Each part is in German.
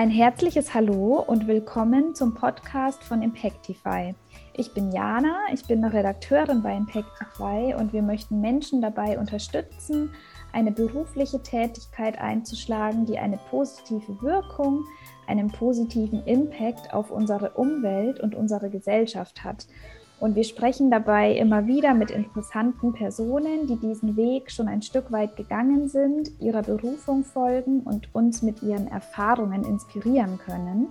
Ein herzliches Hallo und willkommen zum Podcast von Impactify. Ich bin Jana, ich bin Redakteurin bei Impactify und wir möchten Menschen dabei unterstützen, eine berufliche Tätigkeit einzuschlagen, die eine positive Wirkung, einen positiven Impact auf unsere Umwelt und unsere Gesellschaft hat. Und wir sprechen dabei immer wieder mit interessanten Personen, die diesen Weg schon ein Stück weit gegangen sind, ihrer Berufung folgen und uns mit ihren Erfahrungen inspirieren können.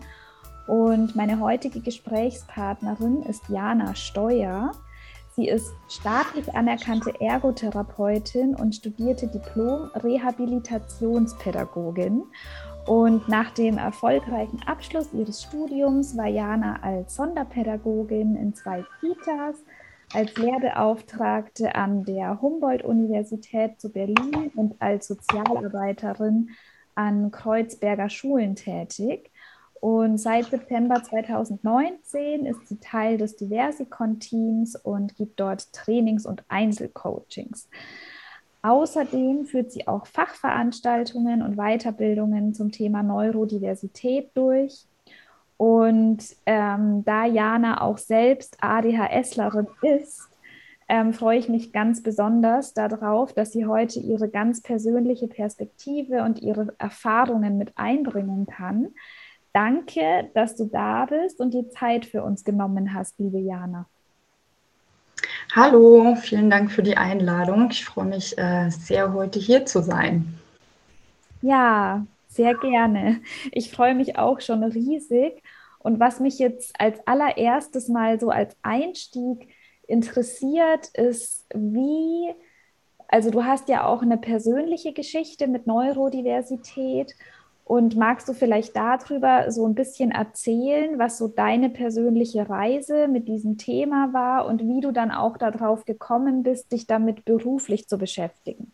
Und meine heutige Gesprächspartnerin ist Jana Steuer. Sie ist staatlich anerkannte Ergotherapeutin und studierte Diplom-Rehabilitationspädagogin. Und nach dem erfolgreichen Abschluss ihres Studiums war Jana als Sonderpädagogin in zwei Kitas, als Lehrbeauftragte an der Humboldt-Universität zu Berlin und als Sozialarbeiterin an Kreuzberger Schulen tätig. Und seit September 2019 ist sie Teil des Diversicon-Teams und gibt dort Trainings und Einzelcoachings. Außerdem führt sie auch Fachveranstaltungen und Weiterbildungen zum Thema Neurodiversität durch. Und ähm, da Jana auch selbst ADHSlerin ist, ähm, freue ich mich ganz besonders darauf, dass sie heute ihre ganz persönliche Perspektive und ihre Erfahrungen mit einbringen kann. Danke, dass du da bist und die Zeit für uns genommen hast, liebe Jana. Hallo, vielen Dank für die Einladung. Ich freue mich äh, sehr, heute hier zu sein. Ja, sehr gerne. Ich freue mich auch schon riesig. Und was mich jetzt als allererstes mal so als Einstieg interessiert, ist, wie, also du hast ja auch eine persönliche Geschichte mit Neurodiversität und magst du vielleicht darüber so ein bisschen erzählen, was so deine persönliche Reise mit diesem Thema war und wie du dann auch darauf gekommen bist, dich damit beruflich zu beschäftigen?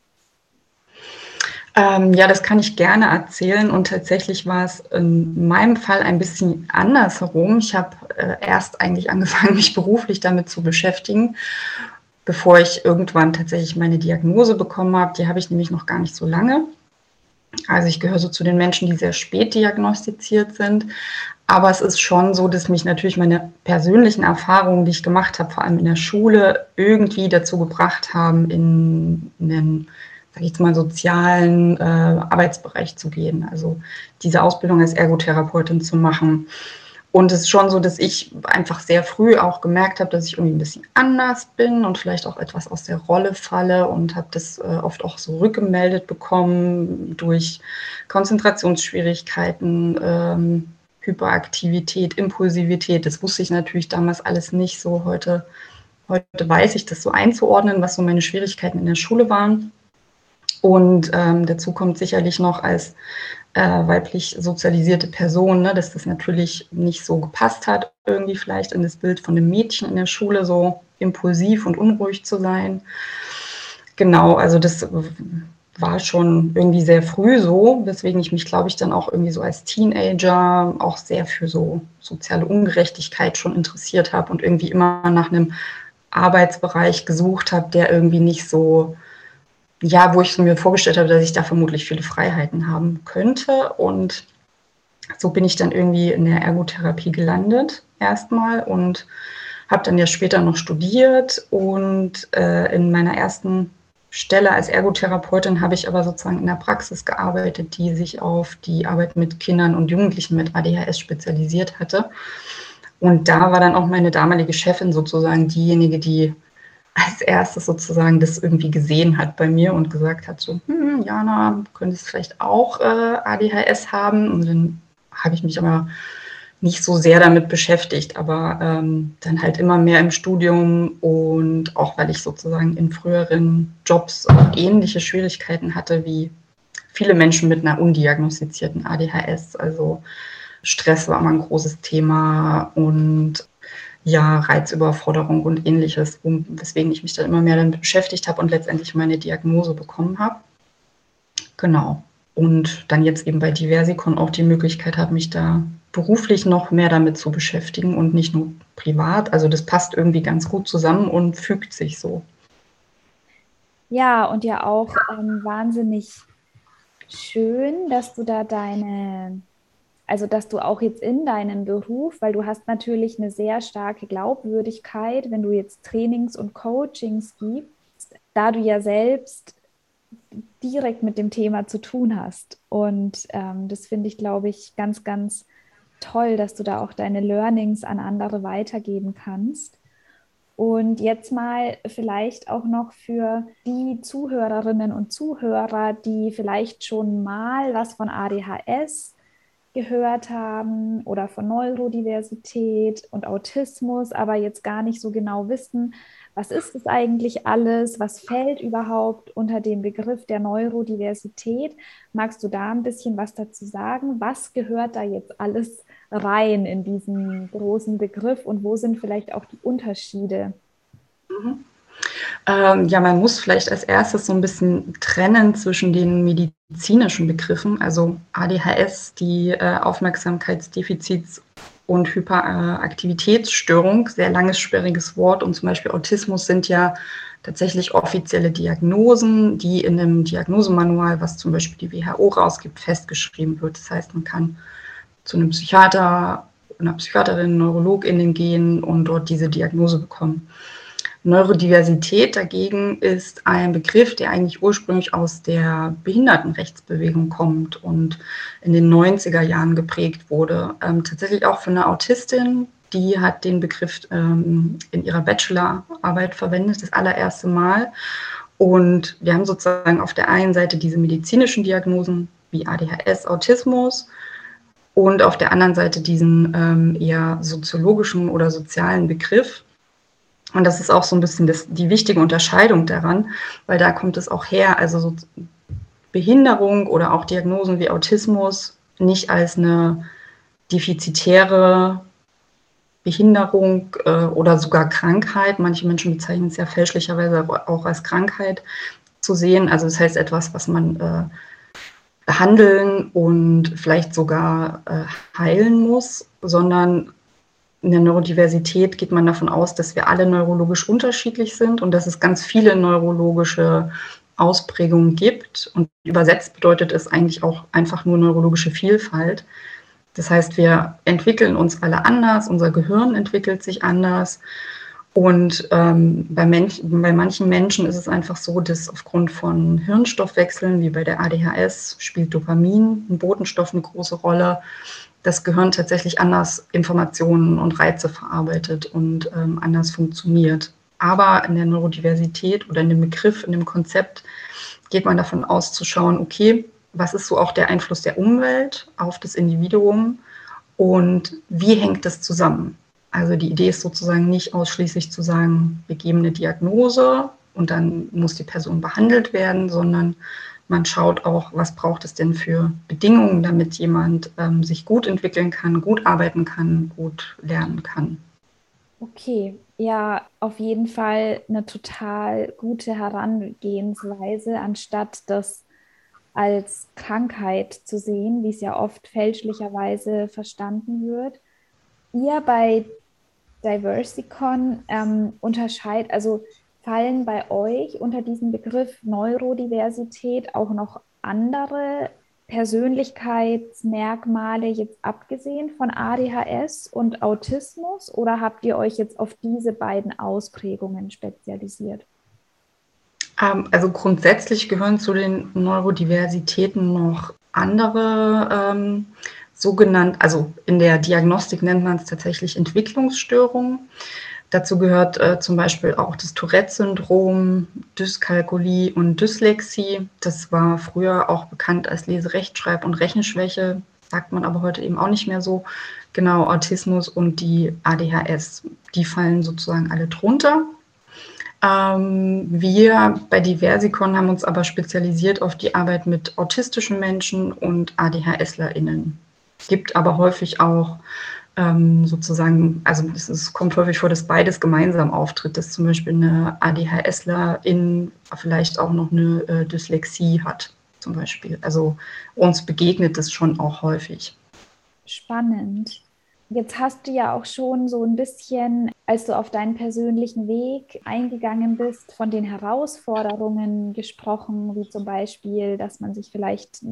Ähm, ja, das kann ich gerne erzählen. Und tatsächlich war es in meinem Fall ein bisschen andersherum. Ich habe äh, erst eigentlich angefangen, mich beruflich damit zu beschäftigen, bevor ich irgendwann tatsächlich meine Diagnose bekommen habe. Die habe ich nämlich noch gar nicht so lange. Also ich gehöre so zu den Menschen, die sehr spät diagnostiziert sind. Aber es ist schon so, dass mich natürlich meine persönlichen Erfahrungen, die ich gemacht habe, vor allem in der Schule, irgendwie dazu gebracht haben, in, einen, sag ich jetzt mal, sozialen äh, Arbeitsbereich zu gehen. Also diese Ausbildung als Ergotherapeutin zu machen. Und es ist schon so, dass ich einfach sehr früh auch gemerkt habe, dass ich irgendwie ein bisschen anders bin und vielleicht auch etwas aus der Rolle falle und habe das äh, oft auch so rückgemeldet bekommen durch Konzentrationsschwierigkeiten, ähm, Hyperaktivität, Impulsivität. Das wusste ich natürlich damals alles nicht so. Heute, heute weiß ich das so einzuordnen, was so meine Schwierigkeiten in der Schule waren. Und ähm, dazu kommt sicherlich noch als äh, weiblich sozialisierte Person, ne, dass das natürlich nicht so gepasst hat, irgendwie vielleicht in das Bild von einem Mädchen in der Schule so impulsiv und unruhig zu sein. Genau, also das war schon irgendwie sehr früh so, weswegen ich mich, glaube ich, dann auch irgendwie so als Teenager auch sehr für so soziale Ungerechtigkeit schon interessiert habe und irgendwie immer nach einem Arbeitsbereich gesucht habe, der irgendwie nicht so ja, wo ich mir vorgestellt habe, dass ich da vermutlich viele Freiheiten haben könnte. Und so bin ich dann irgendwie in der Ergotherapie gelandet erstmal und habe dann ja später noch studiert und äh, in meiner ersten Stelle als Ergotherapeutin habe ich aber sozusagen in der Praxis gearbeitet, die sich auf die Arbeit mit Kindern und Jugendlichen mit ADHS spezialisiert hatte. Und da war dann auch meine damalige Chefin sozusagen diejenige, die als erstes sozusagen das irgendwie gesehen hat bei mir und gesagt hat, so, hm, Jana, könntest vielleicht auch äh, ADHS haben. Und dann habe ich mich aber nicht so sehr damit beschäftigt, aber ähm, dann halt immer mehr im Studium und auch weil ich sozusagen in früheren Jobs ähnliche Schwierigkeiten hatte wie viele Menschen mit einer undiagnostizierten ADHS. Also Stress war immer ein großes Thema und ja, Reizüberforderung und ähnliches, weswegen ich mich dann immer mehr damit beschäftigt habe und letztendlich meine Diagnose bekommen habe. Genau. Und dann jetzt eben bei Diversicon auch die Möglichkeit habe, mich da beruflich noch mehr damit zu beschäftigen und nicht nur privat. Also das passt irgendwie ganz gut zusammen und fügt sich so. Ja, und ja auch ähm, wahnsinnig schön, dass du da deine also dass du auch jetzt in deinem Beruf, weil du hast natürlich eine sehr starke Glaubwürdigkeit, wenn du jetzt Trainings und Coachings gibst, da du ja selbst direkt mit dem Thema zu tun hast. Und ähm, das finde ich, glaube ich, ganz, ganz toll, dass du da auch deine Learnings an andere weitergeben kannst. Und jetzt mal vielleicht auch noch für die Zuhörerinnen und Zuhörer, die vielleicht schon mal was von ADHS gehört haben oder von Neurodiversität und Autismus, aber jetzt gar nicht so genau wissen, was ist es eigentlich alles, was fällt überhaupt unter den Begriff der Neurodiversität. Magst du da ein bisschen was dazu sagen? Was gehört da jetzt alles rein in diesen großen Begriff und wo sind vielleicht auch die Unterschiede? Mhm. Ähm, ja, man muss vielleicht als erstes so ein bisschen trennen zwischen den medizinischen Begriffen, also ADHS, die äh, Aufmerksamkeitsdefizits- und Hyperaktivitätsstörung, sehr langes, sperriges Wort, und zum Beispiel Autismus sind ja tatsächlich offizielle Diagnosen, die in einem Diagnosemanual, was zum Beispiel die WHO rausgibt, festgeschrieben wird. Das heißt, man kann zu einem Psychiater, einer Psychiaterin, Neurologin gehen und dort diese Diagnose bekommen. Neurodiversität dagegen ist ein Begriff, der eigentlich ursprünglich aus der Behindertenrechtsbewegung kommt und in den 90er Jahren geprägt wurde. Ähm, tatsächlich auch für eine Autistin, die hat den Begriff ähm, in ihrer Bachelorarbeit verwendet, das allererste Mal. Und wir haben sozusagen auf der einen Seite diese medizinischen Diagnosen wie ADHS, Autismus und auf der anderen Seite diesen ähm, eher soziologischen oder sozialen Begriff, und das ist auch so ein bisschen das, die wichtige Unterscheidung daran, weil da kommt es auch her, also so Behinderung oder auch Diagnosen wie Autismus nicht als eine defizitäre Behinderung äh, oder sogar Krankheit, manche Menschen bezeichnen es ja fälschlicherweise auch als Krankheit zu sehen. Also das heißt etwas, was man äh, behandeln und vielleicht sogar äh, heilen muss, sondern in der Neurodiversität geht man davon aus, dass wir alle neurologisch unterschiedlich sind und dass es ganz viele neurologische Ausprägungen gibt. Und übersetzt bedeutet es eigentlich auch einfach nur neurologische Vielfalt. Das heißt, wir entwickeln uns alle anders, unser Gehirn entwickelt sich anders. Und ähm, bei, Mensch, bei manchen Menschen ist es einfach so, dass aufgrund von Hirnstoffwechseln, wie bei der ADHS, spielt Dopamin, ein Botenstoff, eine große Rolle das Gehirn tatsächlich anders Informationen und Reize verarbeitet und ähm, anders funktioniert. Aber in der Neurodiversität oder in dem Begriff, in dem Konzept geht man davon aus zu schauen, okay, was ist so auch der Einfluss der Umwelt auf das Individuum und wie hängt das zusammen? Also die Idee ist sozusagen nicht ausschließlich zu sagen, wir geben eine Diagnose und dann muss die Person behandelt werden, sondern man schaut auch, was braucht es denn für Bedingungen, damit jemand ähm, sich gut entwickeln kann, gut arbeiten kann, gut lernen kann. Okay, ja, auf jeden Fall eine total gute Herangehensweise, anstatt das als Krankheit zu sehen, wie es ja oft fälschlicherweise verstanden wird. Ihr bei Diversicon ähm, unterscheidet, also fallen bei euch unter diesen Begriff Neurodiversität auch noch andere Persönlichkeitsmerkmale jetzt abgesehen von ADHS und Autismus oder habt ihr euch jetzt auf diese beiden Ausprägungen spezialisiert? Ähm, also grundsätzlich gehören zu den Neurodiversitäten noch andere ähm, sogenannte, also in der Diagnostik nennt man es tatsächlich Entwicklungsstörungen. Dazu gehört äh, zum Beispiel auch das Tourette-Syndrom, Dyskalkulie und Dyslexie. Das war früher auch bekannt als Leserechtschreib- und Rechenschwäche, sagt man aber heute eben auch nicht mehr so. Genau, Autismus und die ADHS, die fallen sozusagen alle drunter. Ähm, wir bei Diversicon haben uns aber spezialisiert auf die Arbeit mit autistischen Menschen und ADHSlerInnen. Es gibt aber häufig auch ähm, sozusagen, also es, es, kommt häufig vor, dass beides gemeinsam auftritt, dass zum Beispiel eine ADHSlerin vielleicht auch noch eine äh, Dyslexie hat, zum Beispiel. Also uns begegnet das schon auch häufig. Spannend. Jetzt hast du ja auch schon so ein bisschen, als du auf deinen persönlichen Weg eingegangen bist, von den Herausforderungen gesprochen, wie zum Beispiel, dass man sich vielleicht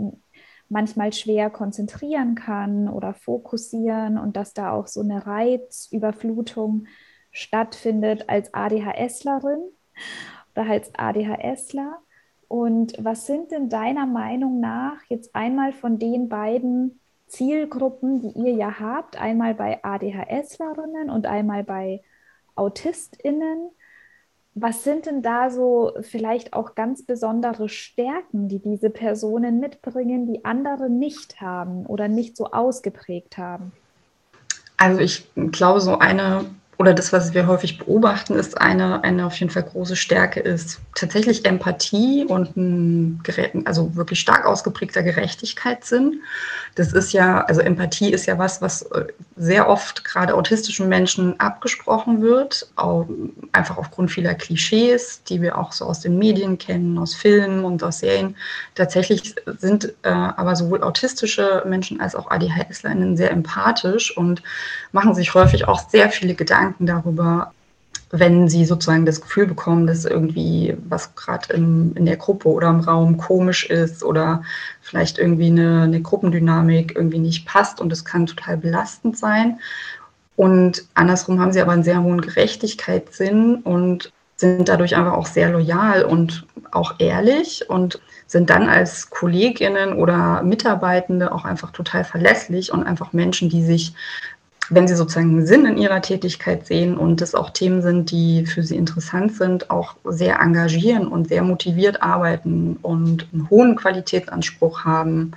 manchmal schwer konzentrieren kann oder fokussieren und dass da auch so eine Reizüberflutung stattfindet als ADHSlerin oder als ADHSler. Und was sind denn deiner Meinung nach jetzt einmal von den beiden Zielgruppen, die ihr ja habt, einmal bei ADHSlerinnen und einmal bei AutistInnen, was sind denn da so vielleicht auch ganz besondere Stärken, die diese Personen mitbringen, die andere nicht haben oder nicht so ausgeprägt haben? Also ich glaube, so eine oder das, was wir häufig beobachten, ist eine, eine auf jeden Fall große Stärke ist tatsächlich Empathie und ein also wirklich stark ausgeprägter Gerechtigkeitssinn. Das ist ja, also Empathie ist ja was, was äh, sehr oft gerade autistischen Menschen abgesprochen wird, einfach aufgrund vieler Klischees, die wir auch so aus den Medien kennen, aus Filmen und aus Serien. Tatsächlich sind äh, aber sowohl autistische Menschen als auch ADHSlerInnen sehr empathisch und machen sich häufig auch sehr viele Gedanken Gedanken darüber, wenn sie sozusagen das Gefühl bekommen, dass irgendwie was gerade in der Gruppe oder im Raum komisch ist oder vielleicht irgendwie eine, eine Gruppendynamik irgendwie nicht passt und das kann total belastend sein. Und andersrum haben sie aber einen sehr hohen Gerechtigkeitssinn und sind dadurch einfach auch sehr loyal und auch ehrlich und sind dann als Kolleginnen oder Mitarbeitende auch einfach total verlässlich und einfach Menschen, die sich wenn sie sozusagen Sinn in ihrer Tätigkeit sehen und es auch Themen sind, die für sie interessant sind, auch sehr engagieren und sehr motiviert arbeiten und einen hohen Qualitätsanspruch haben,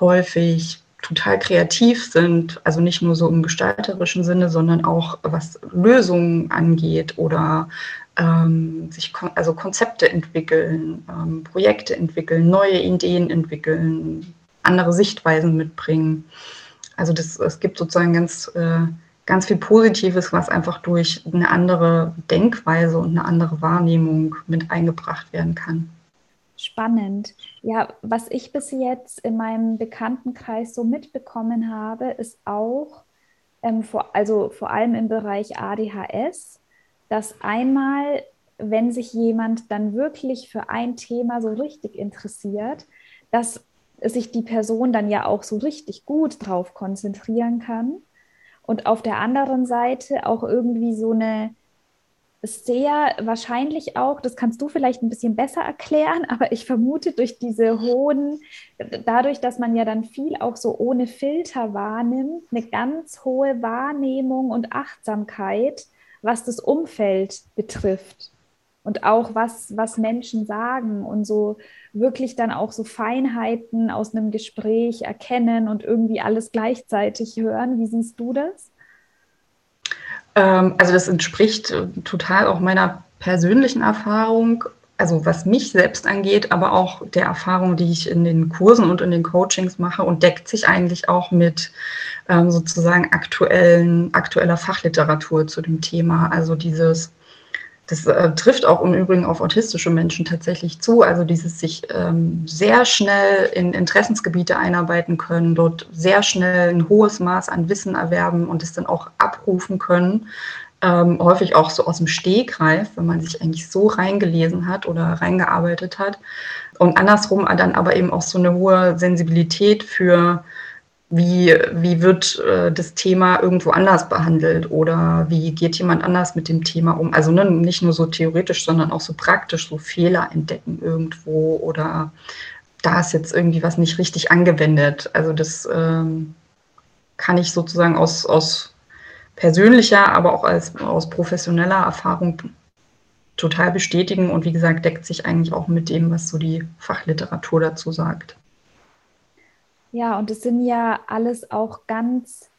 häufig total kreativ sind, also nicht nur so im gestalterischen Sinne, sondern auch was Lösungen angeht oder ähm, sich kon also Konzepte entwickeln, ähm, Projekte entwickeln, neue Ideen entwickeln, andere Sichtweisen mitbringen. Also das, es gibt sozusagen ganz, äh, ganz viel Positives, was einfach durch eine andere Denkweise und eine andere Wahrnehmung mit eingebracht werden kann. Spannend. Ja, was ich bis jetzt in meinem Bekanntenkreis so mitbekommen habe, ist auch, ähm, vor, also vor allem im Bereich ADHS, dass einmal, wenn sich jemand dann wirklich für ein Thema so richtig interessiert, dass sich die Person dann ja auch so richtig gut drauf konzentrieren kann. Und auf der anderen Seite auch irgendwie so eine sehr wahrscheinlich auch, das kannst du vielleicht ein bisschen besser erklären, aber ich vermute durch diese hohen, dadurch, dass man ja dann viel auch so ohne Filter wahrnimmt, eine ganz hohe Wahrnehmung und Achtsamkeit, was das Umfeld betrifft und auch was, was Menschen sagen und so wirklich dann auch so Feinheiten aus einem Gespräch erkennen und irgendwie alles gleichzeitig hören. Wie siehst du das? Ähm, also das entspricht äh, total auch meiner persönlichen Erfahrung, also was mich selbst angeht, aber auch der Erfahrung, die ich in den Kursen und in den Coachings mache und deckt sich eigentlich auch mit ähm, sozusagen aktuellen, aktueller Fachliteratur zu dem Thema. Also dieses das äh, trifft auch im Übrigen auf autistische Menschen tatsächlich zu. Also dieses sich ähm, sehr schnell in Interessensgebiete einarbeiten können, dort sehr schnell ein hohes Maß an Wissen erwerben und es dann auch abrufen können. Ähm, häufig auch so aus dem Stehgreif, wenn man sich eigentlich so reingelesen hat oder reingearbeitet hat. Und andersrum dann aber eben auch so eine hohe Sensibilität für wie, wie wird äh, das Thema irgendwo anders behandelt oder wie geht jemand anders mit dem Thema um? Also ne, nicht nur so theoretisch, sondern auch so praktisch, so Fehler entdecken irgendwo oder da ist jetzt irgendwie was nicht richtig angewendet. Also das ähm, kann ich sozusagen aus, aus persönlicher, aber auch als, aus professioneller Erfahrung total bestätigen und wie gesagt, deckt sich eigentlich auch mit dem, was so die Fachliteratur dazu sagt. Ja, und es sind ja alles auch ganz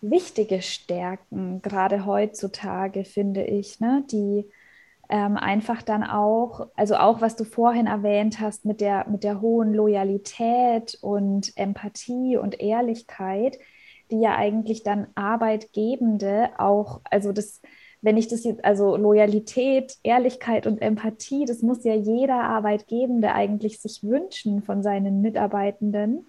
wichtige Stärken, gerade heutzutage, finde ich, ne? die ähm, einfach dann auch, also auch was du vorhin erwähnt hast mit der, mit der hohen Loyalität und Empathie und Ehrlichkeit, die ja eigentlich dann Arbeitgebende auch, also das, wenn ich das jetzt, also Loyalität, Ehrlichkeit und Empathie, das muss ja jeder Arbeitgebende eigentlich sich wünschen von seinen Mitarbeitenden.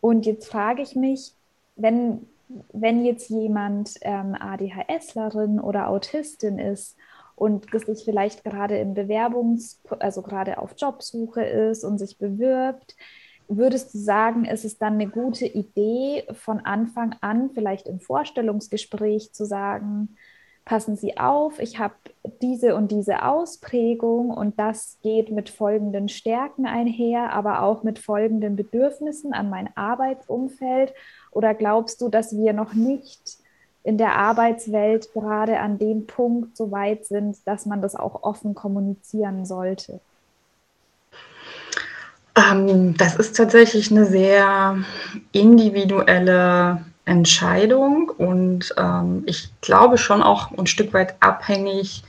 Und jetzt frage ich mich, wenn, wenn jetzt jemand ähm, ADHSlerin oder Autistin ist und sich vielleicht gerade im Bewerbungs-, also gerade auf Jobsuche ist und sich bewirbt, würdest du sagen, ist es dann eine gute Idee, von Anfang an vielleicht im Vorstellungsgespräch zu sagen, passen Sie auf, ich habe diese und diese Ausprägung und das geht mit folgenden Stärken einher, aber auch mit folgenden Bedürfnissen an mein Arbeitsumfeld? Oder glaubst du, dass wir noch nicht in der Arbeitswelt gerade an dem Punkt so weit sind, dass man das auch offen kommunizieren sollte? Ähm, das ist tatsächlich eine sehr individuelle Entscheidung und ähm, ich glaube schon auch ein Stück weit abhängig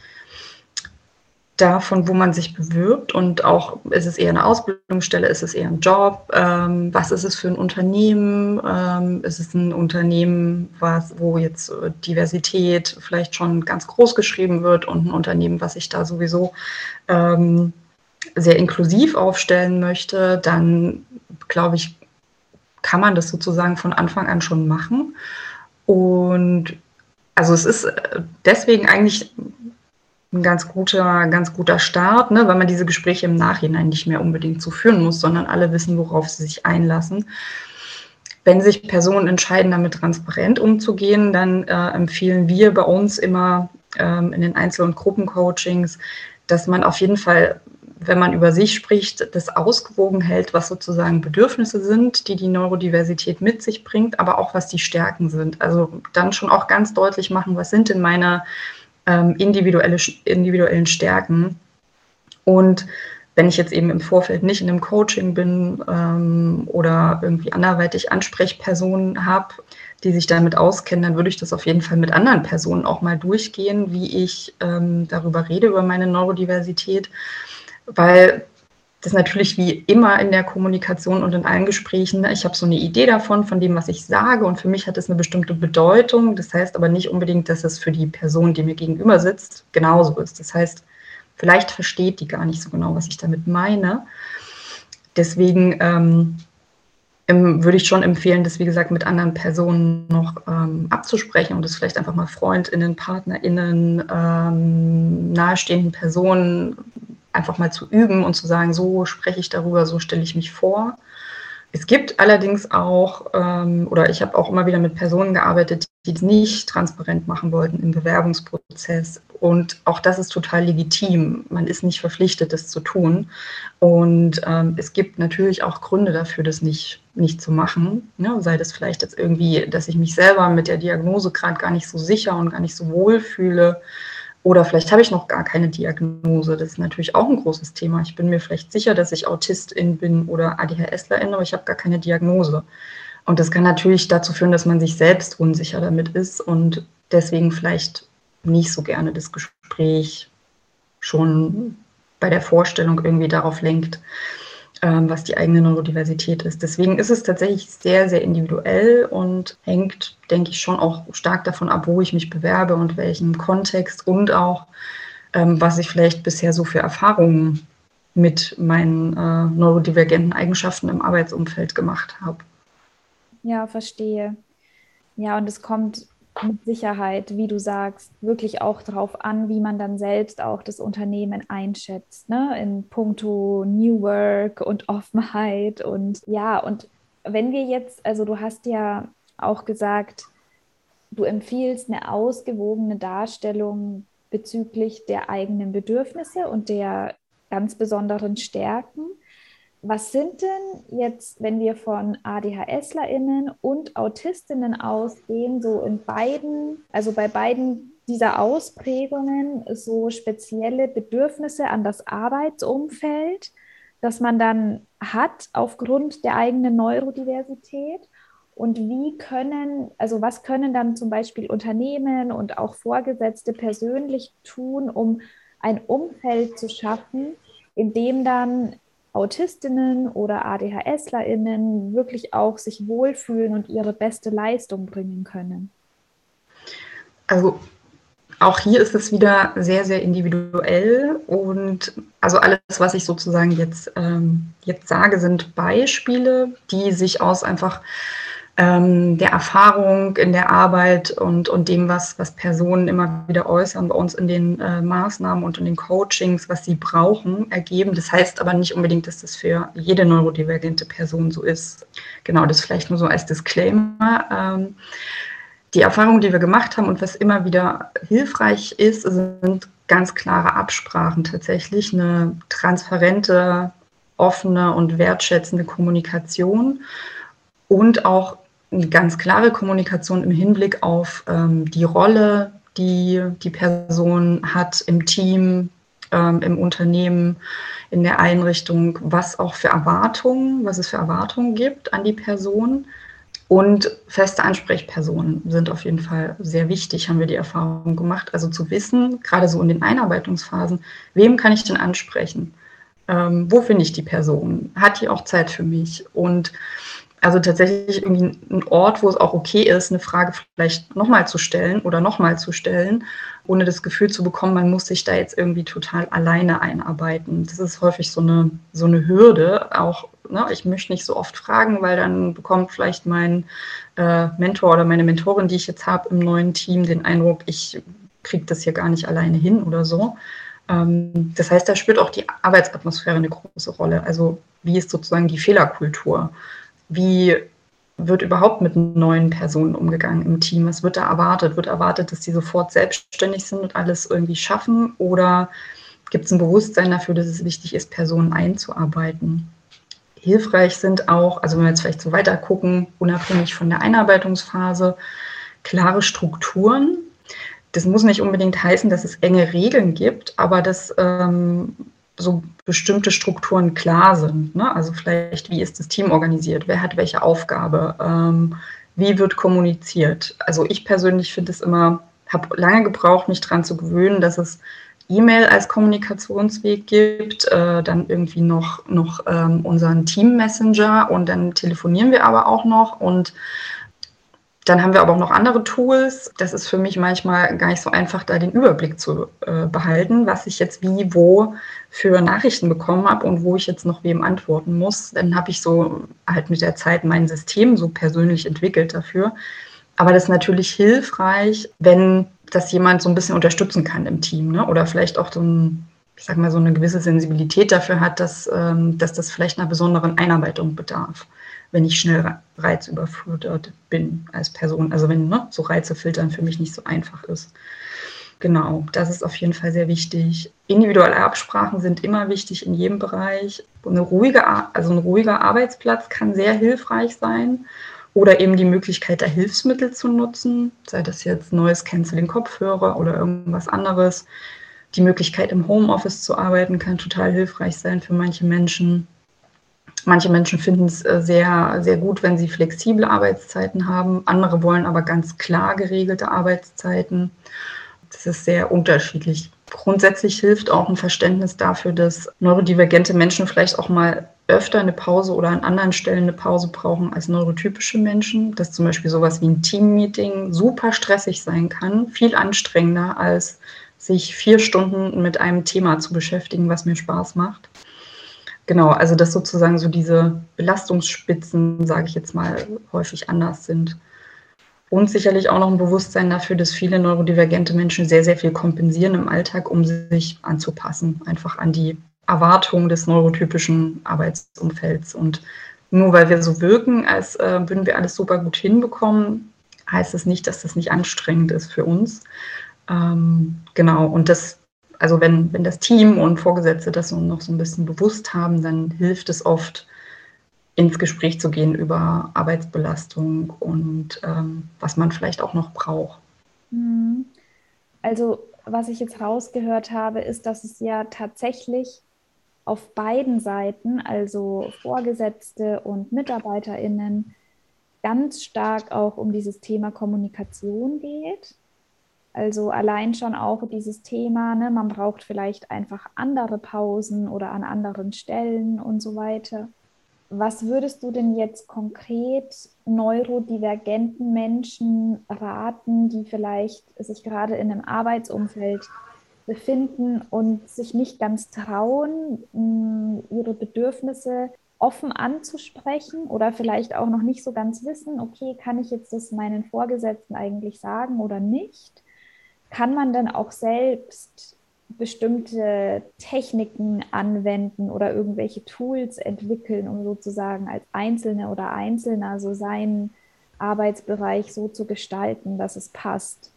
davon, wo man sich bewirbt und auch ist es eher eine Ausbildungsstelle, ist es eher ein Job, ähm, was ist es für ein Unternehmen, ähm, ist es ein Unternehmen, was, wo jetzt Diversität vielleicht schon ganz groß geschrieben wird und ein Unternehmen, was sich da sowieso ähm, sehr inklusiv aufstellen möchte, dann glaube ich, kann man das sozusagen von Anfang an schon machen. Und also es ist äh, deswegen eigentlich ein ganz guter, ganz guter Start, ne, weil man diese Gespräche im Nachhinein nicht mehr unbedingt so führen muss, sondern alle wissen, worauf sie sich einlassen. Wenn sich Personen entscheiden, damit transparent umzugehen, dann äh, empfehlen wir bei uns immer ähm, in den Einzel- und Gruppencoachings, dass man auf jeden Fall wenn man über sich spricht, das ausgewogen hält, was sozusagen Bedürfnisse sind, die die Neurodiversität mit sich bringt, aber auch was die Stärken sind. Also dann schon auch ganz deutlich machen, was sind denn meine ähm, individuelle, individuellen Stärken. Und wenn ich jetzt eben im Vorfeld nicht in einem Coaching bin ähm, oder irgendwie anderweitig Ansprechpersonen habe, die sich damit auskennen, dann würde ich das auf jeden Fall mit anderen Personen auch mal durchgehen, wie ich ähm, darüber rede, über meine Neurodiversität weil das natürlich wie immer in der Kommunikation und in allen Gesprächen, ne, ich habe so eine Idee davon, von dem, was ich sage und für mich hat es eine bestimmte Bedeutung. Das heißt aber nicht unbedingt, dass es für die Person, die mir gegenüber sitzt, genauso ist. Das heißt, vielleicht versteht die gar nicht so genau, was ich damit meine. Deswegen ähm, würde ich schon empfehlen, das wie gesagt mit anderen Personen noch ähm, abzusprechen und das vielleicht einfach mal Freundinnen, Partnerinnen, ähm, nahestehenden Personen einfach mal zu üben und zu sagen, so spreche ich darüber, so stelle ich mich vor. Es gibt allerdings auch, ähm, oder ich habe auch immer wieder mit Personen gearbeitet, die es nicht transparent machen wollten im Bewerbungsprozess. Und auch das ist total legitim. Man ist nicht verpflichtet, das zu tun. Und ähm, es gibt natürlich auch Gründe dafür, das nicht, nicht zu machen. Ne? Sei das vielleicht jetzt irgendwie, dass ich mich selber mit der Diagnose gerade gar nicht so sicher und gar nicht so wohl fühle oder vielleicht habe ich noch gar keine Diagnose. Das ist natürlich auch ein großes Thema. Ich bin mir vielleicht sicher, dass ich Autistin bin oder ADHSlerin, aber ich habe gar keine Diagnose. Und das kann natürlich dazu führen, dass man sich selbst unsicher damit ist und deswegen vielleicht nicht so gerne das Gespräch schon bei der Vorstellung irgendwie darauf lenkt, was die eigene Neurodiversität ist. Deswegen ist es tatsächlich sehr, sehr individuell und hängt, denke ich, schon auch stark davon ab, wo ich mich bewerbe und welchem Kontext und auch, ähm, was ich vielleicht bisher so für Erfahrungen mit meinen äh, neurodivergenten Eigenschaften im Arbeitsumfeld gemacht habe. Ja, verstehe. Ja, und es kommt mit Sicherheit, wie du sagst, wirklich auch darauf an, wie man dann selbst auch das Unternehmen einschätzt, ne? in puncto New Work und Offenheit und ja, und wenn wir jetzt, also du hast ja auch gesagt, du empfiehlst eine ausgewogene Darstellung bezüglich der eigenen Bedürfnisse und der ganz besonderen Stärken. Was sind denn jetzt, wenn wir von ADHSlerInnen und AutistInnen ausgehen, so in beiden, also bei beiden dieser Ausprägungen so spezielle Bedürfnisse an das Arbeitsumfeld, das man dann hat aufgrund der eigenen Neurodiversität? Und wie können, also was können dann zum Beispiel Unternehmen und auch Vorgesetzte persönlich tun, um ein Umfeld zu schaffen, in dem dann Autistinnen oder ADHSlerInnen wirklich auch sich wohlfühlen und ihre beste Leistung bringen können? Also auch hier ist es wieder sehr, sehr individuell und also alles, was ich sozusagen jetzt, ähm, jetzt sage, sind Beispiele, die sich aus einfach ähm, der Erfahrung in der Arbeit und, und dem, was, was Personen immer wieder äußern bei uns in den äh, Maßnahmen und in den Coachings, was sie brauchen, ergeben. Das heißt aber nicht unbedingt, dass das für jede neurodivergente Person so ist. Genau, das vielleicht nur so als Disclaimer. Ähm, die Erfahrung, die wir gemacht haben und was immer wieder hilfreich ist, sind ganz klare Absprachen tatsächlich, eine transparente, offene und wertschätzende Kommunikation und auch eine ganz klare Kommunikation im Hinblick auf ähm, die Rolle, die die Person hat im Team, ähm, im Unternehmen, in der Einrichtung, was auch für Erwartungen, was es für Erwartungen gibt an die Person. Und feste Ansprechpersonen sind auf jeden Fall sehr wichtig, haben wir die Erfahrung gemacht. Also zu wissen, gerade so in den Einarbeitungsphasen, wem kann ich denn ansprechen? Ähm, wo finde ich die Person? Hat die auch Zeit für mich? Und also tatsächlich irgendwie ein Ort, wo es auch okay ist, eine Frage vielleicht nochmal zu stellen oder nochmal zu stellen, ohne das Gefühl zu bekommen, man muss sich da jetzt irgendwie total alleine einarbeiten. Das ist häufig so eine, so eine Hürde. Auch, ne, ich möchte nicht so oft fragen, weil dann bekommt vielleicht mein äh, Mentor oder meine Mentorin, die ich jetzt habe im neuen Team, den Eindruck, ich kriege das hier gar nicht alleine hin oder so. Ähm, das heißt, da spielt auch die Arbeitsatmosphäre eine große Rolle. Also wie ist sozusagen die Fehlerkultur? Wie wird überhaupt mit neuen Personen umgegangen im Team? Was wird da erwartet? Wird erwartet, dass sie sofort selbstständig sind und alles irgendwie schaffen? Oder gibt es ein Bewusstsein dafür, dass es wichtig ist, Personen einzuarbeiten? Hilfreich sind auch, also wenn wir jetzt vielleicht so weiter gucken, unabhängig von der Einarbeitungsphase, klare Strukturen. Das muss nicht unbedingt heißen, dass es enge Regeln gibt, aber dass ähm, so bestimmte Strukturen klar sind. Ne? Also vielleicht, wie ist das Team organisiert? Wer hat welche Aufgabe? Ähm, wie wird kommuniziert? Also ich persönlich finde es immer, habe lange gebraucht, mich daran zu gewöhnen, dass es E-Mail als Kommunikationsweg gibt, äh, dann irgendwie noch, noch ähm, unseren Team-Messenger und dann telefonieren wir aber auch noch und dann haben wir aber auch noch andere Tools. Das ist für mich manchmal gar nicht so einfach, da den Überblick zu äh, behalten, was ich jetzt wie, wo für Nachrichten bekommen habe und wo ich jetzt noch wem antworten muss. Dann habe ich so halt mit der Zeit mein System so persönlich entwickelt dafür. Aber das ist natürlich hilfreich, wenn das jemand so ein bisschen unterstützen kann im Team ne? oder vielleicht auch so ein ich sag mal, so eine gewisse Sensibilität dafür hat, dass, ähm, dass das vielleicht einer besonderen Einarbeitung bedarf wenn ich schnell reizüberflutet bin als Person. Also wenn ne, so Reize filtern für mich nicht so einfach ist. Genau, das ist auf jeden Fall sehr wichtig. Individuelle Absprachen sind immer wichtig in jedem Bereich. Eine ruhige, also ein ruhiger Arbeitsplatz kann sehr hilfreich sein. Oder eben die Möglichkeit, da Hilfsmittel zu nutzen, sei das jetzt neues Canceling Kopfhörer oder irgendwas anderes. Die Möglichkeit, im Homeoffice zu arbeiten, kann total hilfreich sein für manche Menschen. Manche Menschen finden es äh, sehr, sehr gut, wenn sie flexible Arbeitszeiten haben. Andere wollen aber ganz klar geregelte Arbeitszeiten. Das ist sehr unterschiedlich. Grundsätzlich hilft auch ein Verständnis dafür, dass neurodivergente Menschen vielleicht auch mal öfter eine Pause oder an anderen Stellen eine Pause brauchen als neurotypische Menschen. Dass zum Beispiel sowas wie ein Teammeeting super stressig sein kann, viel anstrengender als sich vier Stunden mit einem Thema zu beschäftigen, was mir Spaß macht. Genau, also dass sozusagen so diese Belastungsspitzen, sage ich jetzt mal, häufig anders sind. Und sicherlich auch noch ein Bewusstsein dafür, dass viele neurodivergente Menschen sehr, sehr viel kompensieren im Alltag, um sich anzupassen, einfach an die Erwartungen des neurotypischen Arbeitsumfelds. Und nur weil wir so wirken, als äh, würden wir alles super gut hinbekommen, heißt es das nicht, dass das nicht anstrengend ist für uns. Ähm, genau, und das also wenn, wenn das Team und Vorgesetzte das noch so ein bisschen bewusst haben, dann hilft es oft, ins Gespräch zu gehen über Arbeitsbelastung und ähm, was man vielleicht auch noch braucht. Mhm. Also was ich jetzt rausgehört habe, ist, dass es ja tatsächlich auf beiden Seiten, also Vorgesetzte und Mitarbeiterinnen, ganz stark auch um dieses Thema Kommunikation geht. Also allein schon auch dieses Thema, ne, man braucht vielleicht einfach andere Pausen oder an anderen Stellen und so weiter. Was würdest du denn jetzt konkret neurodivergenten Menschen raten, die vielleicht sich gerade in einem Arbeitsumfeld befinden und sich nicht ganz trauen, ihre Bedürfnisse offen anzusprechen oder vielleicht auch noch nicht so ganz wissen, okay, kann ich jetzt das meinen Vorgesetzten eigentlich sagen oder nicht? Kann man dann auch selbst bestimmte Techniken anwenden oder irgendwelche Tools entwickeln, um sozusagen als Einzelne oder Einzelner so seinen Arbeitsbereich so zu gestalten, dass es passt?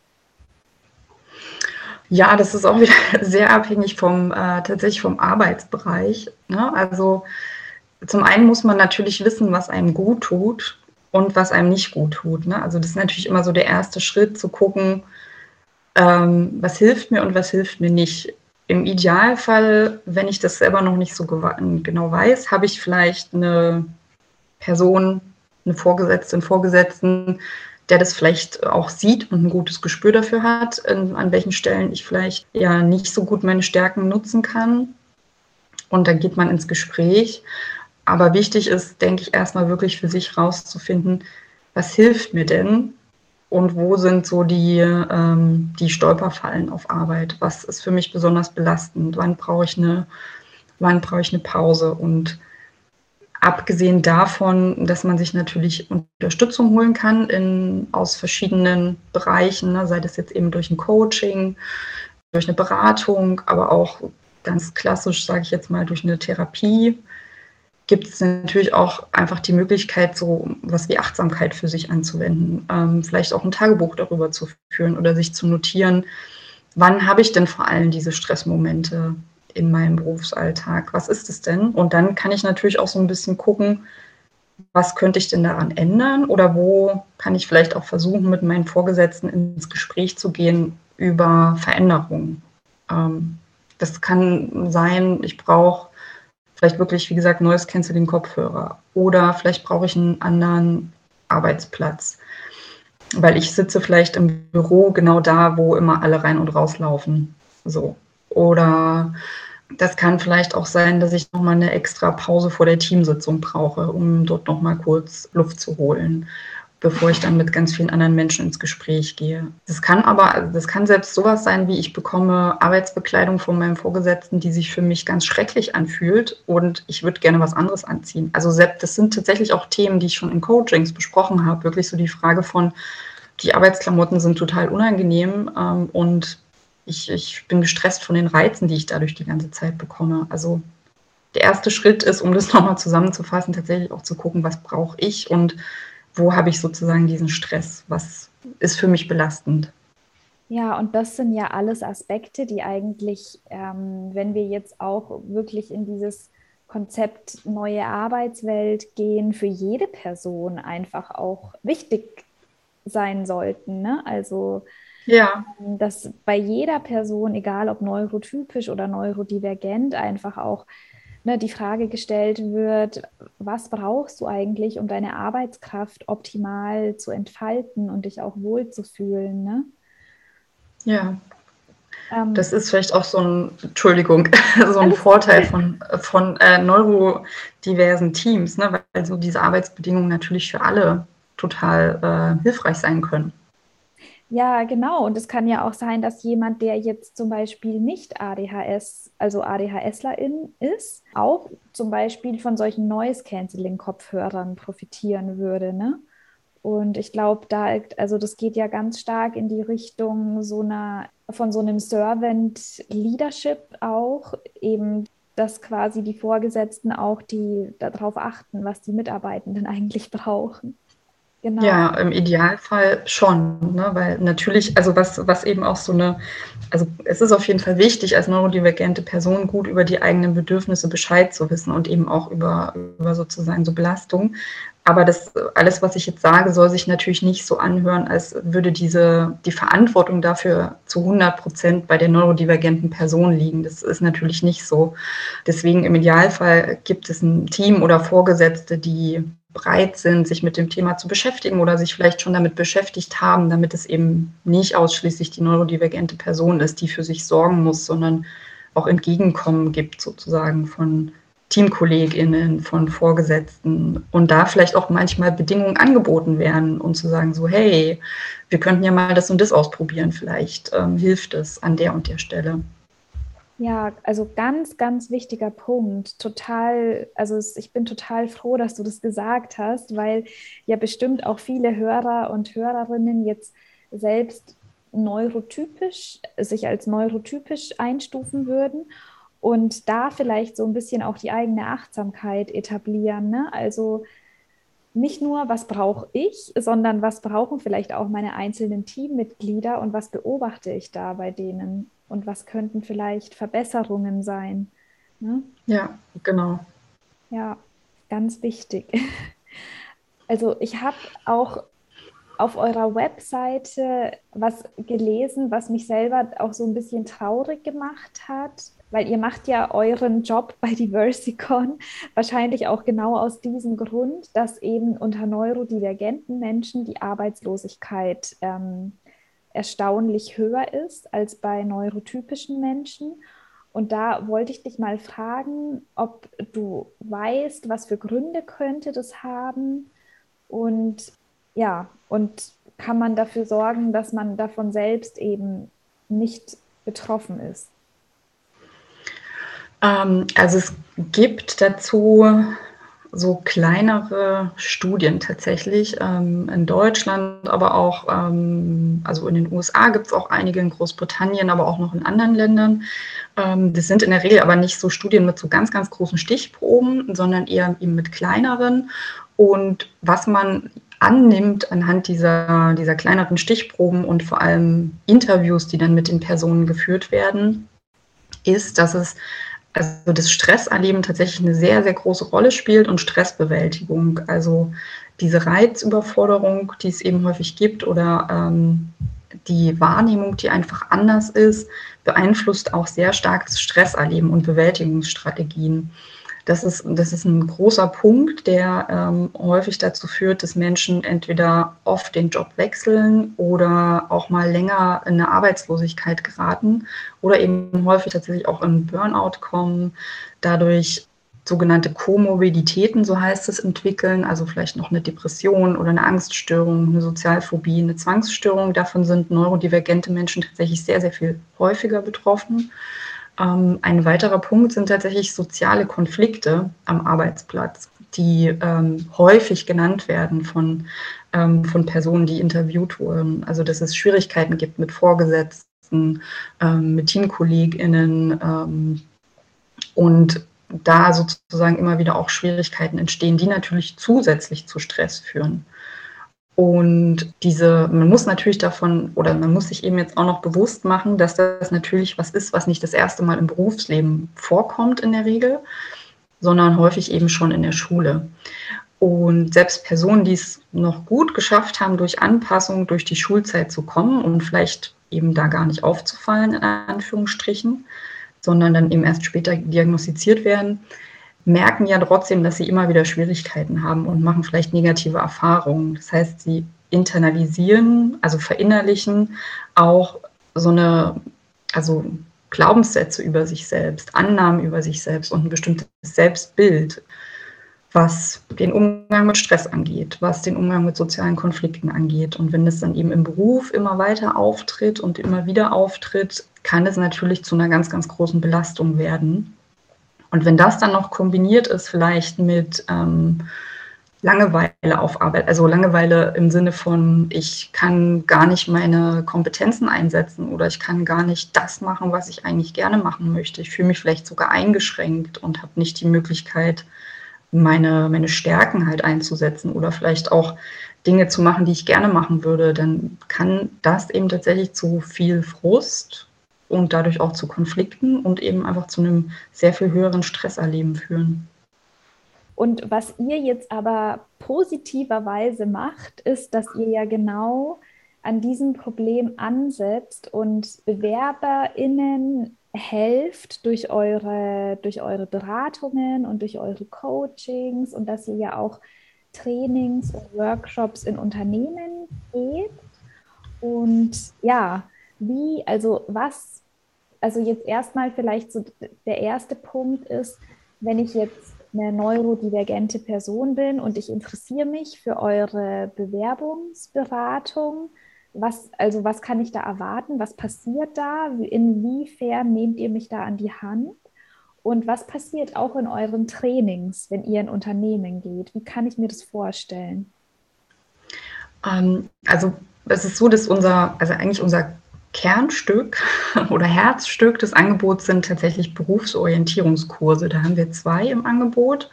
Ja, das ist auch wieder sehr abhängig vom äh, tatsächlich vom Arbeitsbereich. Ne? Also zum einen muss man natürlich wissen, was einem gut tut und was einem nicht gut tut. Ne? Also das ist natürlich immer so der erste Schritt, zu gucken, ähm, was hilft mir und was hilft mir nicht. Im Idealfall, wenn ich das selber noch nicht so genau weiß, habe ich vielleicht eine Person, eine Vorgesetzte, einen Vorgesetzten, der das vielleicht auch sieht und ein gutes Gespür dafür hat, an welchen Stellen ich vielleicht ja nicht so gut meine Stärken nutzen kann. Und dann geht man ins Gespräch. Aber wichtig ist, denke ich, erstmal wirklich für sich rauszufinden, was hilft mir denn und wo sind so die, ähm, die Stolperfallen auf Arbeit? Was ist für mich besonders belastend? Wann brauche ich eine, wann brauche ich eine Pause? Und abgesehen davon, dass man sich natürlich Unterstützung holen kann in, aus verschiedenen Bereichen, ne, sei das jetzt eben durch ein Coaching, durch eine Beratung, aber auch ganz klassisch, sage ich jetzt mal, durch eine Therapie, gibt es natürlich auch einfach die Möglichkeit, so was wie Achtsamkeit für sich anzuwenden, ähm, vielleicht auch ein Tagebuch darüber zu führen oder sich zu notieren, wann habe ich denn vor allem diese Stressmomente in meinem Berufsalltag? Was ist es denn? Und dann kann ich natürlich auch so ein bisschen gucken, was könnte ich denn daran ändern oder wo kann ich vielleicht auch versuchen, mit meinen Vorgesetzten ins Gespräch zu gehen über Veränderungen. Ähm, das kann sein, ich brauche Vielleicht wirklich, wie gesagt, neues Canceling Kopfhörer. Oder vielleicht brauche ich einen anderen Arbeitsplatz. Weil ich sitze vielleicht im Büro genau da, wo immer alle rein und rauslaufen. So. Oder das kann vielleicht auch sein, dass ich nochmal eine extra Pause vor der Teamsitzung brauche, um dort nochmal kurz Luft zu holen bevor ich dann mit ganz vielen anderen Menschen ins Gespräch gehe. Das kann aber, das kann selbst sowas sein, wie ich bekomme Arbeitsbekleidung von meinem Vorgesetzten, die sich für mich ganz schrecklich anfühlt und ich würde gerne was anderes anziehen. Also selbst, das sind tatsächlich auch Themen, die ich schon in Coachings besprochen habe. Wirklich so die Frage von, die Arbeitsklamotten sind total unangenehm ähm, und ich, ich bin gestresst von den Reizen, die ich dadurch die ganze Zeit bekomme. Also der erste Schritt ist, um das nochmal zusammenzufassen, tatsächlich auch zu gucken, was brauche ich und wo habe ich sozusagen diesen Stress? Was ist für mich belastend? Ja, und das sind ja alles Aspekte, die eigentlich, ähm, wenn wir jetzt auch wirklich in dieses Konzept neue Arbeitswelt gehen, für jede Person einfach auch wichtig sein sollten. Ne? Also, ja. dass bei jeder Person, egal ob neurotypisch oder neurodivergent, einfach auch ne, die Frage gestellt wird, was brauchst du eigentlich, um deine Arbeitskraft optimal zu entfalten und dich auch wohlzufühlen? Ne? Ja. Ähm, das ist vielleicht auch so ein, Entschuldigung, so ein Vorteil von, von äh, neurodiversen Teams, ne? weil so diese Arbeitsbedingungen natürlich für alle total äh, hilfreich sein können. Ja, genau. Und es kann ja auch sein, dass jemand, der jetzt zum Beispiel nicht ADHS, also ADHSlerin ist, auch zum Beispiel von solchen Noise-Canceling-Kopfhörern profitieren würde. Ne? Und ich glaube, da, also das geht ja ganz stark in die Richtung so einer, von so einem Servant Leadership auch, eben, dass quasi die Vorgesetzten auch die darauf achten, was die Mitarbeitenden eigentlich brauchen. Genau. Ja, im Idealfall schon, ne? weil natürlich, also was, was eben auch so eine, also es ist auf jeden Fall wichtig, als neurodivergente Person gut über die eigenen Bedürfnisse Bescheid zu wissen und eben auch über, über sozusagen so Belastung. Aber das alles, was ich jetzt sage, soll sich natürlich nicht so anhören, als würde diese, die Verantwortung dafür zu 100 Prozent bei der neurodivergenten Person liegen. Das ist natürlich nicht so. Deswegen im Idealfall gibt es ein Team oder Vorgesetzte, die bereit sind, sich mit dem Thema zu beschäftigen oder sich vielleicht schon damit beschäftigt haben, damit es eben nicht ausschließlich die neurodivergente Person ist, die für sich sorgen muss, sondern auch Entgegenkommen gibt sozusagen von TeamkollegInnen, von Vorgesetzten und da vielleicht auch manchmal Bedingungen angeboten werden und zu sagen so, hey, wir könnten ja mal das und das ausprobieren, vielleicht ähm, hilft es an der und der Stelle. Ja, also ganz, ganz wichtiger Punkt. Total, also ich bin total froh, dass du das gesagt hast, weil ja bestimmt auch viele Hörer und Hörerinnen jetzt selbst neurotypisch, sich als neurotypisch einstufen würden und da vielleicht so ein bisschen auch die eigene Achtsamkeit etablieren. Ne? Also nicht nur, was brauche ich, sondern was brauchen vielleicht auch meine einzelnen Teammitglieder und was beobachte ich da bei denen und was könnten vielleicht Verbesserungen sein. Ne? Ja, genau. Ja, ganz wichtig. Also ich habe auch auf eurer Webseite was gelesen, was mich selber auch so ein bisschen traurig gemacht hat, weil ihr macht ja euren Job bei Diversicon wahrscheinlich auch genau aus diesem Grund, dass eben unter neurodivergenten Menschen die Arbeitslosigkeit ähm, erstaunlich höher ist als bei neurotypischen Menschen. Und da wollte ich dich mal fragen, ob du weißt, was für Gründe könnte das haben und ja, und kann man dafür sorgen, dass man davon selbst eben nicht betroffen ist? Ähm, also es gibt dazu so kleinere Studien tatsächlich ähm, in Deutschland, aber auch, ähm, also in den USA gibt es auch einige, in Großbritannien, aber auch noch in anderen Ländern. Ähm, das sind in der Regel aber nicht so Studien mit so ganz, ganz großen Stichproben, sondern eher eben mit kleineren. Und was man annimmt anhand dieser, dieser kleineren Stichproben und vor allem Interviews, die dann mit den Personen geführt werden, ist, dass es also das Stresserleben tatsächlich eine sehr, sehr große Rolle spielt und Stressbewältigung. Also diese Reizüberforderung, die es eben häufig gibt oder ähm, die Wahrnehmung, die einfach anders ist, beeinflusst auch sehr stark das Stresserleben und Bewältigungsstrategien. Das ist, das ist ein großer Punkt, der ähm, häufig dazu führt, dass Menschen entweder oft den Job wechseln oder auch mal länger in eine Arbeitslosigkeit geraten oder eben häufig tatsächlich auch in Burnout kommen, dadurch sogenannte Komorbiditäten, so heißt es, entwickeln, also vielleicht noch eine Depression oder eine Angststörung, eine Sozialphobie, eine Zwangsstörung. Davon sind neurodivergente Menschen tatsächlich sehr, sehr viel häufiger betroffen. Ähm, ein weiterer Punkt sind tatsächlich soziale Konflikte am Arbeitsplatz, die ähm, häufig genannt werden von, ähm, von Personen, die interviewt wurden. Also dass es Schwierigkeiten gibt mit Vorgesetzten, ähm, mit Teamkolleginnen ähm, und da sozusagen immer wieder auch Schwierigkeiten entstehen, die natürlich zusätzlich zu Stress führen. Und diese, man muss natürlich davon oder man muss sich eben jetzt auch noch bewusst machen, dass das natürlich was ist, was nicht das erste Mal im Berufsleben vorkommt in der Regel, sondern häufig eben schon in der Schule. Und selbst Personen, die es noch gut geschafft haben, durch Anpassung durch die Schulzeit zu kommen und vielleicht eben da gar nicht aufzufallen, in Anführungsstrichen, sondern dann eben erst später diagnostiziert werden, merken ja trotzdem, dass sie immer wieder Schwierigkeiten haben und machen vielleicht negative Erfahrungen. Das heißt, sie internalisieren, also verinnerlichen auch so eine, also Glaubenssätze über sich selbst, Annahmen über sich selbst und ein bestimmtes Selbstbild, was den Umgang mit Stress angeht, was den Umgang mit sozialen Konflikten angeht. Und wenn es dann eben im Beruf immer weiter auftritt und immer wieder auftritt, kann es natürlich zu einer ganz, ganz großen Belastung werden. Und wenn das dann noch kombiniert ist, vielleicht mit ähm, Langeweile auf Arbeit, also Langeweile im Sinne von, ich kann gar nicht meine Kompetenzen einsetzen oder ich kann gar nicht das machen, was ich eigentlich gerne machen möchte. Ich fühle mich vielleicht sogar eingeschränkt und habe nicht die Möglichkeit, meine, meine Stärken halt einzusetzen oder vielleicht auch Dinge zu machen, die ich gerne machen würde, dann kann das eben tatsächlich zu viel Frust und dadurch auch zu Konflikten und eben einfach zu einem sehr viel höheren Stresserleben führen. Und was ihr jetzt aber positiverweise macht, ist, dass ihr ja genau an diesem Problem ansetzt und BewerberInnen helft durch eure, durch eure Beratungen und durch eure Coachings und dass ihr ja auch Trainings und Workshops in Unternehmen gebt. Und ja, wie, also was also jetzt erstmal vielleicht so der erste Punkt ist, wenn ich jetzt eine neurodivergente Person bin und ich interessiere mich für eure Bewerbungsberatung, Was, also was kann ich da erwarten? Was passiert da? Inwiefern nehmt ihr mich da an die Hand? Und was passiert auch in euren Trainings, wenn ihr in Unternehmen geht? Wie kann ich mir das vorstellen? Ähm, also es ist so, dass unser, also eigentlich unser Kernstück oder Herzstück des Angebots sind tatsächlich Berufsorientierungskurse. Da haben wir zwei im Angebot.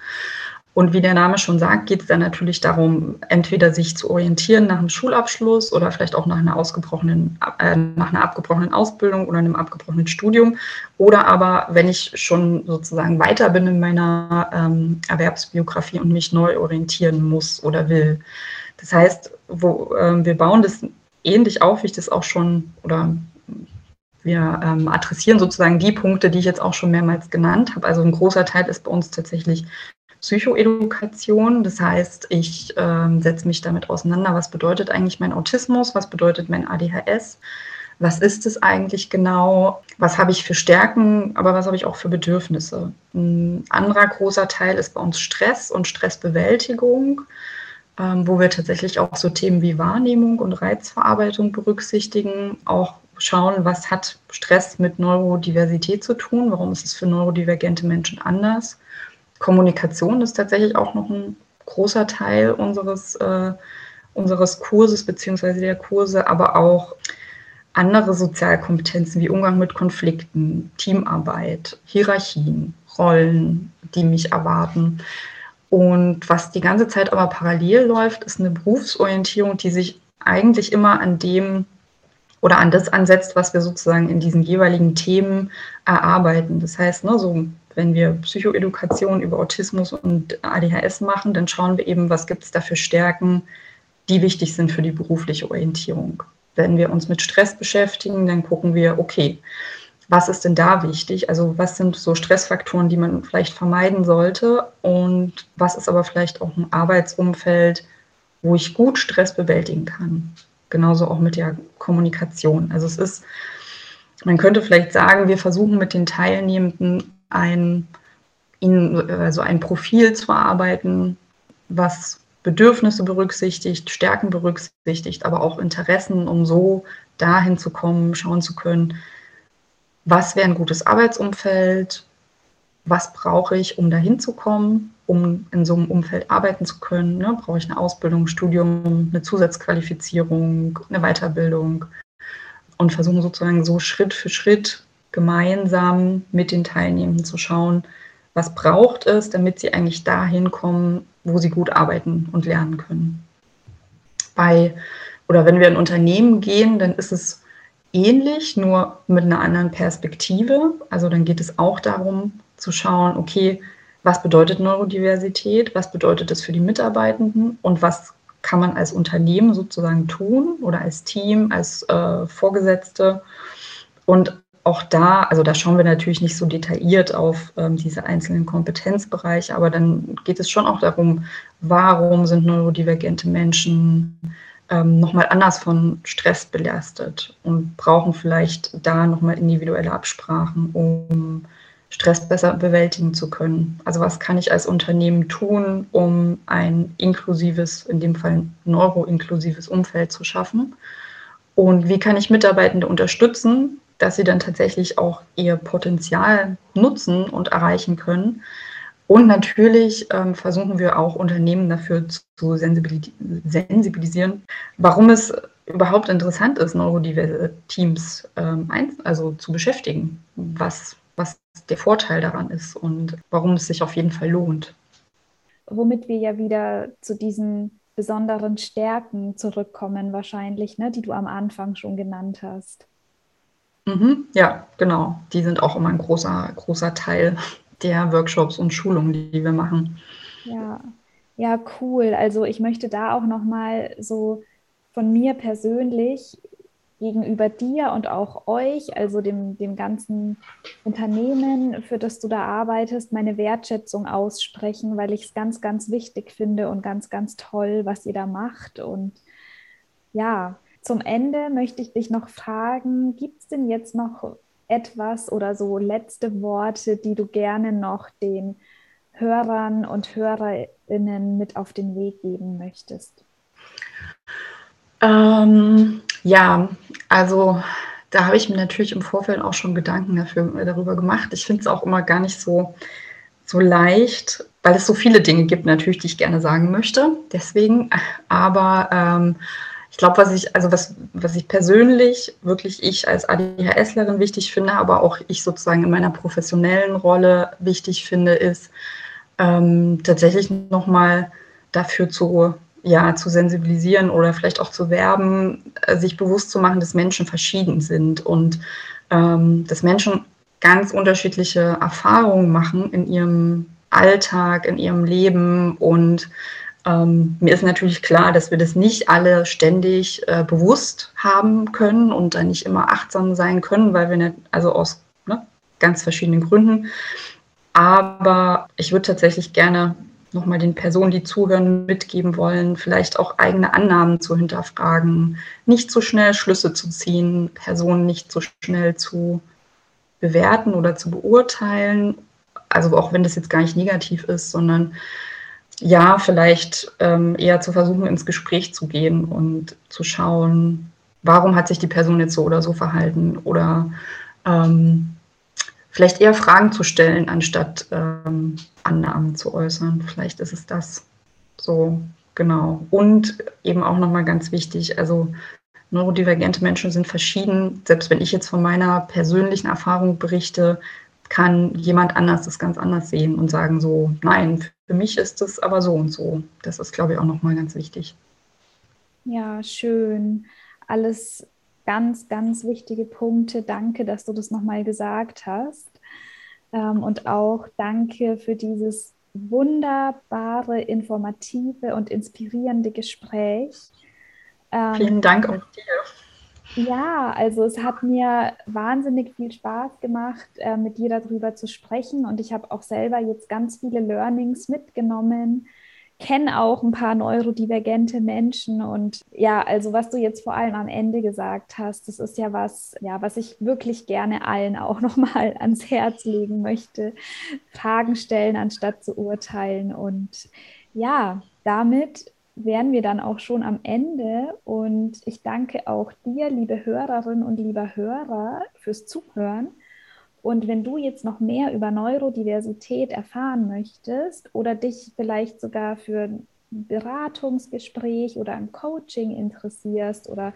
Und wie der Name schon sagt, geht es dann natürlich darum, entweder sich zu orientieren nach einem Schulabschluss oder vielleicht auch nach einer ausgebrochenen, äh, nach einer abgebrochenen Ausbildung oder einem abgebrochenen Studium. Oder aber, wenn ich schon sozusagen weiter bin in meiner ähm, Erwerbsbiografie und mich neu orientieren muss oder will. Das heißt, wo, äh, wir bauen das ähnlich auf, wie ich das auch schon oder wir ähm, adressieren sozusagen die Punkte, die ich jetzt auch schon mehrmals genannt habe. Also ein großer Teil ist bei uns tatsächlich Psychoedukation. Das heißt, ich äh, setze mich damit auseinander, was bedeutet eigentlich mein Autismus, was bedeutet mein ADHS, was ist es eigentlich genau, was habe ich für Stärken, aber was habe ich auch für Bedürfnisse. Ein anderer großer Teil ist bei uns Stress und Stressbewältigung. Ähm, wo wir tatsächlich auch so Themen wie Wahrnehmung und Reizverarbeitung berücksichtigen, auch schauen, was hat Stress mit Neurodiversität zu tun, warum ist es für neurodivergente Menschen anders Kommunikation ist tatsächlich auch noch ein großer Teil unseres, äh, unseres Kurses beziehungsweise der Kurse, aber auch andere Sozialkompetenzen wie Umgang mit Konflikten, Teamarbeit, Hierarchien, Rollen, die mich erwarten. Und was die ganze Zeit aber parallel läuft, ist eine Berufsorientierung, die sich eigentlich immer an dem oder an das ansetzt, was wir sozusagen in diesen jeweiligen Themen erarbeiten. Das heißt, ne, so wenn wir Psychoedukation über Autismus und ADHS machen, dann schauen wir eben, was gibt es da für Stärken, die wichtig sind für die berufliche Orientierung. Wenn wir uns mit Stress beschäftigen, dann gucken wir, okay, was ist denn da wichtig? Also was sind so Stressfaktoren, die man vielleicht vermeiden sollte? Und was ist aber vielleicht auch ein Arbeitsumfeld, wo ich gut Stress bewältigen kann? Genauso auch mit der Kommunikation. Also es ist, man könnte vielleicht sagen, wir versuchen mit den Teilnehmenden ein, also ein Profil zu erarbeiten, was Bedürfnisse berücksichtigt, Stärken berücksichtigt, aber auch Interessen, um so dahin zu kommen, schauen zu können, was wäre ein gutes Arbeitsumfeld, was brauche ich, um dahin zu kommen, um in so einem Umfeld arbeiten zu können. Ne? Brauche ich eine Ausbildung, Studium, eine Zusatzqualifizierung, eine Weiterbildung und versuchen sozusagen so Schritt für Schritt gemeinsam mit den Teilnehmenden zu schauen, was braucht es, damit sie eigentlich dahin kommen, wo sie gut arbeiten und lernen können. Bei oder wenn wir in Unternehmen gehen, dann ist es ähnlich, nur mit einer anderen Perspektive. Also dann geht es auch darum zu schauen, okay, was bedeutet Neurodiversität, was bedeutet das für die Mitarbeitenden und was kann man als Unternehmen sozusagen tun oder als Team, als äh, Vorgesetzte. Und auch da, also da schauen wir natürlich nicht so detailliert auf ähm, diese einzelnen Kompetenzbereiche, aber dann geht es schon auch darum, warum sind neurodivergente Menschen ähm, nochmal anders von Stress belastet und brauchen vielleicht da nochmal individuelle Absprachen, um Stress besser bewältigen zu können. Also was kann ich als Unternehmen tun, um ein inklusives, in dem Fall neuroinklusives Umfeld zu schaffen? Und wie kann ich Mitarbeitende unterstützen, dass sie dann tatsächlich auch ihr Potenzial nutzen und erreichen können. Und natürlich ähm, versuchen wir auch Unternehmen dafür zu sensibilisieren, warum es überhaupt interessant ist, neurodiverse Teams ähm, also zu beschäftigen, was, was der Vorteil daran ist und warum es sich auf jeden Fall lohnt. Womit wir ja wieder zu diesen besonderen Stärken zurückkommen, wahrscheinlich, ne, die du am Anfang schon genannt hast. Mhm, ja, genau. Die sind auch immer ein großer, großer Teil der Workshops und Schulungen, die wir machen. Ja, ja, cool. Also ich möchte da auch nochmal so von mir persönlich gegenüber dir und auch euch, also dem, dem ganzen Unternehmen, für das du da arbeitest, meine Wertschätzung aussprechen, weil ich es ganz, ganz wichtig finde und ganz, ganz toll, was ihr da macht. Und ja, zum Ende möchte ich dich noch fragen, gibt es denn jetzt noch etwas oder so letzte Worte, die du gerne noch den Hörern und Hörerinnen mit auf den Weg geben möchtest? Ähm, ja, also da habe ich mir natürlich im Vorfeld auch schon Gedanken dafür, äh, darüber gemacht. Ich finde es auch immer gar nicht so, so leicht, weil es so viele Dinge gibt, natürlich, die ich gerne sagen möchte. Deswegen, aber ähm, ich glaube, was ich, also was, was ich persönlich, wirklich ich als ADHSlerin wichtig finde, aber auch ich sozusagen in meiner professionellen Rolle wichtig finde, ist ähm, tatsächlich nochmal dafür zu ja, zu sensibilisieren oder vielleicht auch zu werben, äh, sich bewusst zu machen, dass Menschen verschieden sind und ähm, dass Menschen ganz unterschiedliche Erfahrungen machen in ihrem Alltag, in ihrem Leben. Und ähm, mir ist natürlich klar, dass wir das nicht alle ständig äh, bewusst haben können und dann nicht immer achtsam sein können, weil wir nicht, also aus ne, ganz verschiedenen Gründen. Aber ich würde tatsächlich gerne nochmal den Personen, die zuhören, mitgeben wollen, vielleicht auch eigene Annahmen zu hinterfragen, nicht zu schnell Schlüsse zu ziehen, Personen nicht zu schnell zu bewerten oder zu beurteilen. Also auch wenn das jetzt gar nicht negativ ist, sondern ja, vielleicht ähm, eher zu versuchen, ins Gespräch zu gehen und zu schauen, warum hat sich die Person jetzt so oder so verhalten oder ähm, vielleicht eher Fragen zu stellen, anstatt ähm, Annahmen zu äußern. Vielleicht ist es das so, genau. Und eben auch nochmal ganz wichtig, also neurodivergente Menschen sind verschieden. Selbst wenn ich jetzt von meiner persönlichen Erfahrung berichte, kann jemand anders das ganz anders sehen und sagen so, nein, für mich ist es aber so und so. Das ist, glaube ich, auch nochmal ganz wichtig. Ja, schön. Alles ganz, ganz wichtige Punkte. Danke, dass du das nochmal gesagt hast. Ähm, und auch danke für dieses wunderbare, informative und inspirierende Gespräch. Ähm, Vielen Dank auch dir. Ja, also es hat mir wahnsinnig viel Spaß gemacht, äh, mit dir darüber zu sprechen. Und ich habe auch selber jetzt ganz viele Learnings mitgenommen, kenne auch ein paar neurodivergente Menschen und ja, also was du jetzt vor allem am Ende gesagt hast, das ist ja was, ja, was ich wirklich gerne allen auch nochmal ans Herz legen möchte. Fragen stellen anstatt zu urteilen und ja, damit wären wir dann auch schon am Ende und ich danke auch dir, liebe Hörerinnen und lieber Hörer, fürs Zuhören. Und wenn du jetzt noch mehr über Neurodiversität erfahren möchtest oder dich vielleicht sogar für ein Beratungsgespräch oder ein Coaching interessierst oder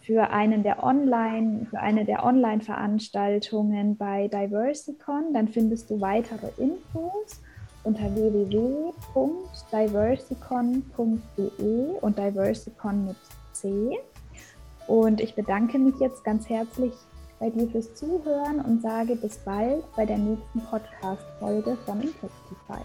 für einen der Online, für eine der Online-Veranstaltungen bei Diversicon, dann findest du weitere Infos unter www.diversicon.de und Diversicon mit C. Und ich bedanke mich jetzt ganz herzlich bei dir fürs Zuhören und sage bis bald bei der nächsten Podcast-Folge von Intensify.